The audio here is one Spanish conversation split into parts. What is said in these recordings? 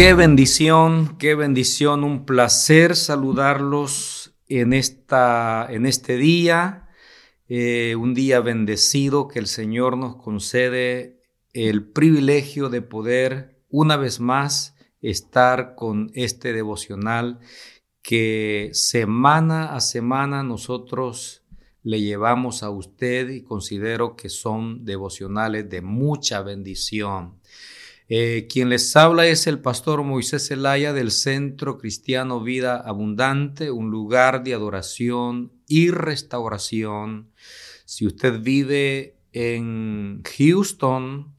Qué bendición, qué bendición, un placer saludarlos en, esta, en este día, eh, un día bendecido que el Señor nos concede el privilegio de poder una vez más estar con este devocional que semana a semana nosotros le llevamos a usted y considero que son devocionales de mucha bendición. Eh, quien les habla es el pastor Moisés Zelaya del Centro Cristiano Vida Abundante, un lugar de adoración y restauración. Si usted vive en Houston,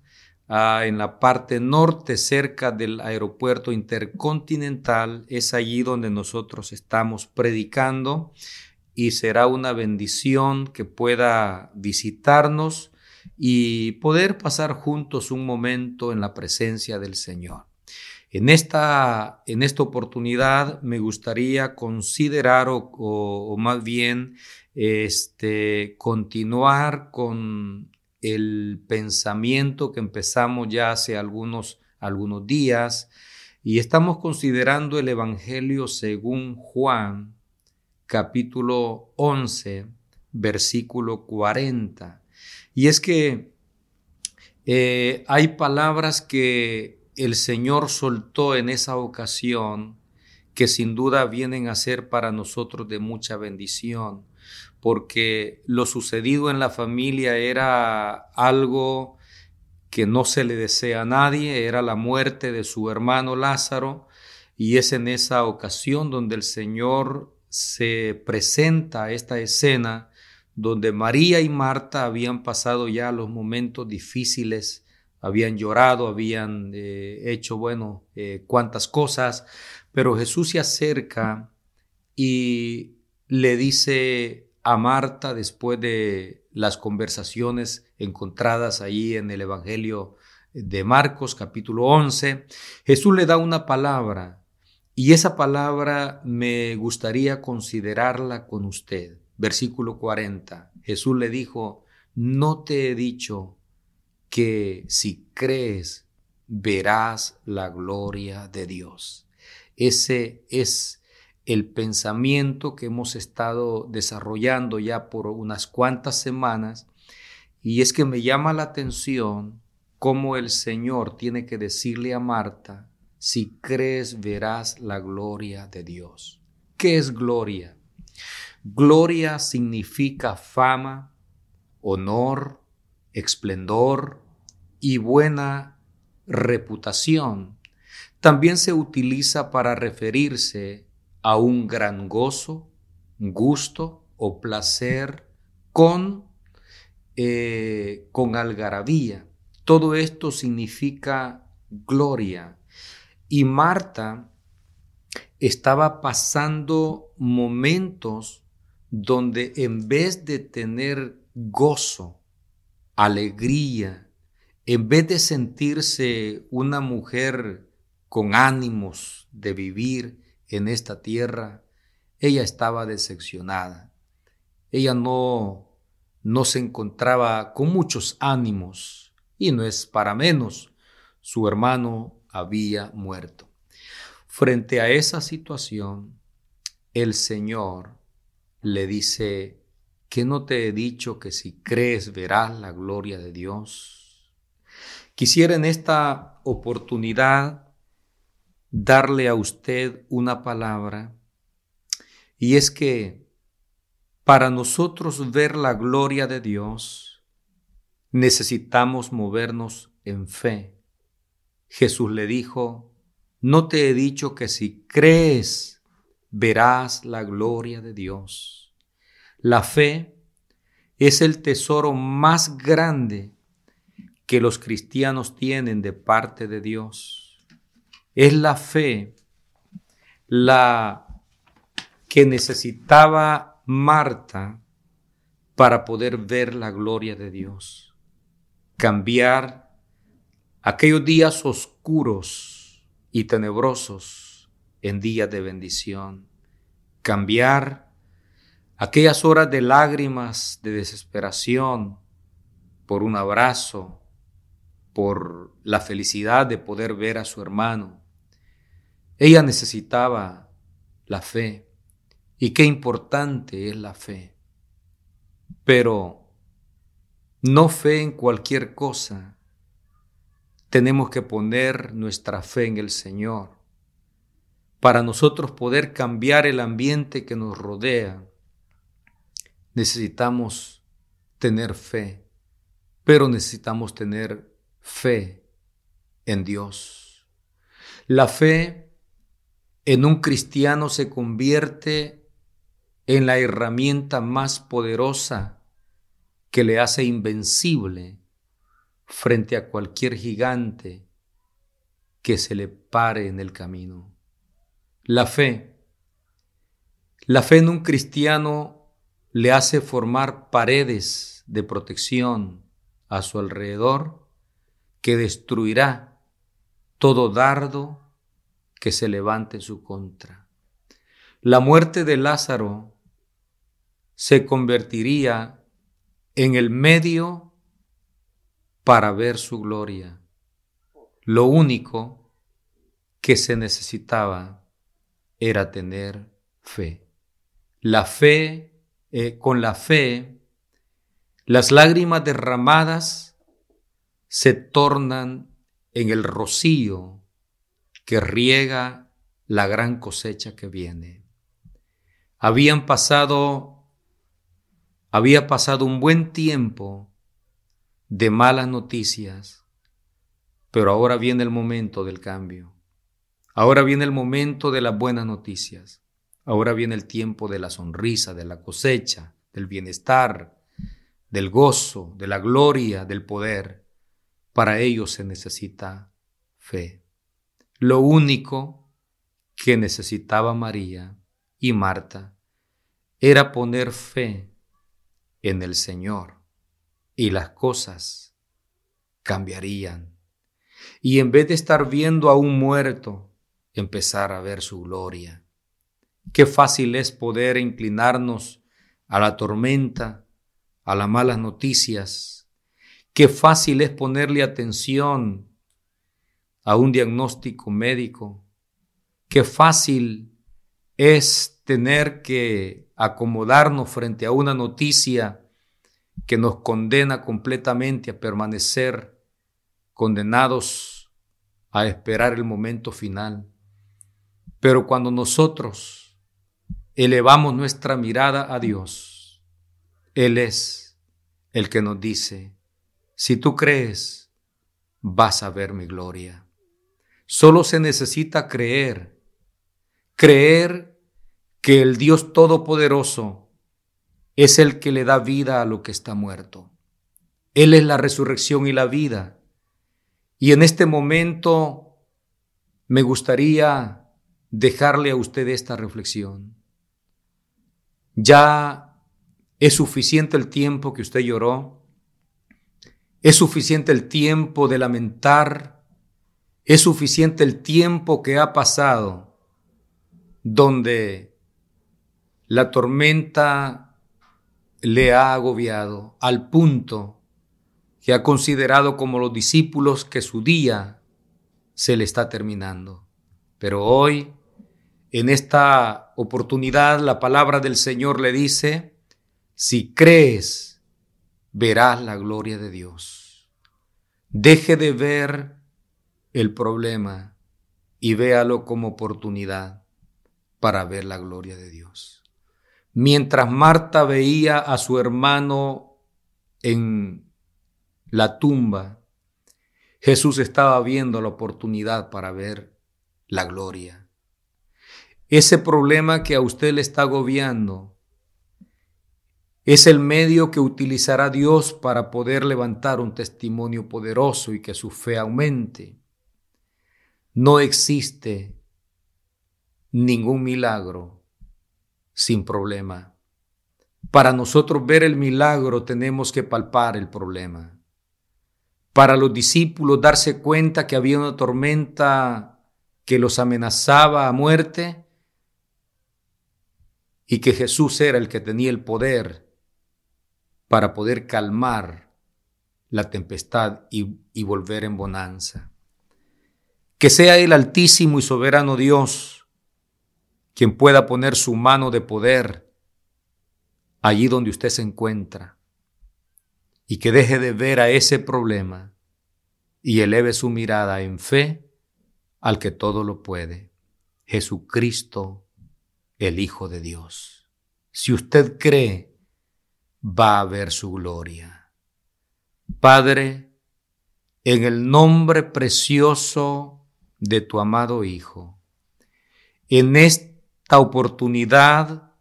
ah, en la parte norte, cerca del aeropuerto intercontinental, es allí donde nosotros estamos predicando y será una bendición que pueda visitarnos y poder pasar juntos un momento en la presencia del Señor. En esta, en esta oportunidad me gustaría considerar o, más bien este, continuar con el pensamiento que empezamos ya hace algunos, algunos días y estamos considerando el Evangelio según Juan, capítulo 11, versículo 40. Y es que eh, hay palabras que el Señor soltó en esa ocasión que sin duda vienen a ser para nosotros de mucha bendición, porque lo sucedido en la familia era algo que no se le desea a nadie, era la muerte de su hermano Lázaro, y es en esa ocasión donde el Señor se presenta esta escena donde María y Marta habían pasado ya los momentos difíciles, habían llorado, habían eh, hecho, bueno, eh, cuantas cosas, pero Jesús se acerca y le dice a Marta, después de las conversaciones encontradas ahí en el Evangelio de Marcos capítulo 11, Jesús le da una palabra y esa palabra me gustaría considerarla con usted versículo 40, Jesús le dijo, no te he dicho que si crees verás la gloria de Dios. Ese es el pensamiento que hemos estado desarrollando ya por unas cuantas semanas y es que me llama la atención cómo el Señor tiene que decirle a Marta, si crees verás la gloria de Dios. ¿Qué es gloria? Gloria significa fama, honor, esplendor y buena reputación. También se utiliza para referirse a un gran gozo, gusto o placer con, eh, con algarabía. Todo esto significa gloria. Y Marta estaba pasando momentos donde en vez de tener gozo, alegría, en vez de sentirse una mujer con ánimos de vivir en esta tierra, ella estaba decepcionada. Ella no, no se encontraba con muchos ánimos y no es para menos, su hermano había muerto. Frente a esa situación, el Señor le dice, ¿qué no te he dicho que si crees verás la gloria de Dios? Quisiera en esta oportunidad darle a usted una palabra y es que para nosotros ver la gloria de Dios necesitamos movernos en fe. Jesús le dijo, no te he dicho que si crees verás la gloria de Dios. La fe es el tesoro más grande que los cristianos tienen de parte de Dios. Es la fe la que necesitaba Marta para poder ver la gloria de Dios. Cambiar aquellos días oscuros y tenebrosos en días de bendición, cambiar aquellas horas de lágrimas, de desesperación, por un abrazo, por la felicidad de poder ver a su hermano, Ella necesitaba la fe. Y qué importante es la fe. Pero no fe en cualquier cosa. Tenemos que poner nuestra fe en el Señor para nosotros poder cambiar el ambiente que nos rodea. Necesitamos tener fe, pero necesitamos tener fe en Dios. La fe en un cristiano se convierte en la herramienta más poderosa que le hace invencible frente a cualquier gigante que se le pare en el camino. La fe. La fe en un cristiano le hace formar paredes de protección a su alrededor que destruirá todo dardo que se levante en su contra. La muerte de Lázaro se convertiría en el medio para ver su gloria. Lo único que se necesitaba era tener fe. La fe, eh, con la fe, las lágrimas derramadas se tornan en el rocío que riega la gran cosecha que viene. Habían pasado había pasado un buen tiempo de malas noticias, pero ahora viene el momento del cambio. Ahora viene el momento de las buenas noticias. Ahora viene el tiempo de la sonrisa, de la cosecha, del bienestar, del gozo, de la gloria, del poder. Para ello se necesita fe. Lo único que necesitaba María y Marta era poner fe en el Señor y las cosas cambiarían. Y en vez de estar viendo a un muerto, empezar a ver su gloria. Qué fácil es poder inclinarnos a la tormenta, a las malas noticias. Qué fácil es ponerle atención a un diagnóstico médico. Qué fácil es tener que acomodarnos frente a una noticia que nos condena completamente a permanecer condenados a esperar el momento final. Pero cuando nosotros elevamos nuestra mirada a Dios, Él es el que nos dice, si tú crees, vas a ver mi gloria. Solo se necesita creer, creer que el Dios Todopoderoso es el que le da vida a lo que está muerto. Él es la resurrección y la vida. Y en este momento me gustaría dejarle a usted esta reflexión. Ya es suficiente el tiempo que usted lloró. Es suficiente el tiempo de lamentar. Es suficiente el tiempo que ha pasado donde la tormenta le ha agobiado al punto que ha considerado como los discípulos que su día se le está terminando. Pero hoy, en esta oportunidad, la palabra del Señor le dice, si crees, verás la gloria de Dios. Deje de ver el problema y véalo como oportunidad para ver la gloria de Dios. Mientras Marta veía a su hermano en la tumba, Jesús estaba viendo la oportunidad para ver la gloria. Ese problema que a usted le está agobiando es el medio que utilizará Dios para poder levantar un testimonio poderoso y que su fe aumente. No existe ningún milagro sin problema. Para nosotros ver el milagro tenemos que palpar el problema. Para los discípulos darse cuenta que había una tormenta que los amenazaba a muerte y que Jesús era el que tenía el poder para poder calmar la tempestad y, y volver en bonanza. Que sea el Altísimo y Soberano Dios quien pueda poner su mano de poder allí donde usted se encuentra y que deje de ver a ese problema y eleve su mirada en fe al que todo lo puede, Jesucristo, el Hijo de Dios. Si usted cree, va a ver su gloria. Padre, en el nombre precioso de tu amado Hijo, en esta oportunidad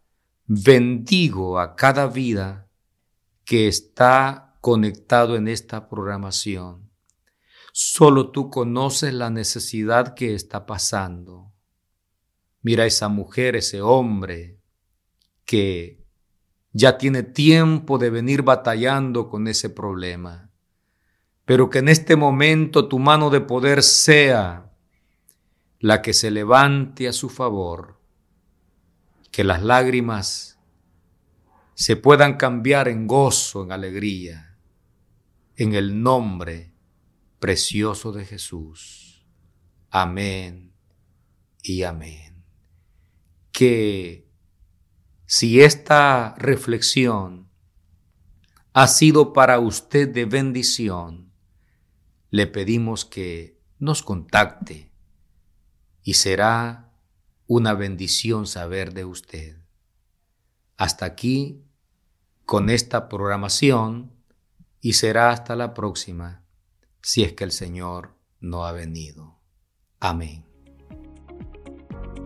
bendigo a cada vida que está conectado en esta programación. Solo tú conoces la necesidad que está pasando. Mira esa mujer, ese hombre que ya tiene tiempo de venir batallando con ese problema, pero que en este momento tu mano de poder sea la que se levante a su favor, que las lágrimas se puedan cambiar en gozo, en alegría, en el nombre precioso de Jesús. Amén y amén. Que si esta reflexión ha sido para usted de bendición, le pedimos que nos contacte y será una bendición saber de usted. Hasta aquí con esta programación y será hasta la próxima si es que el Señor no ha venido. Amén.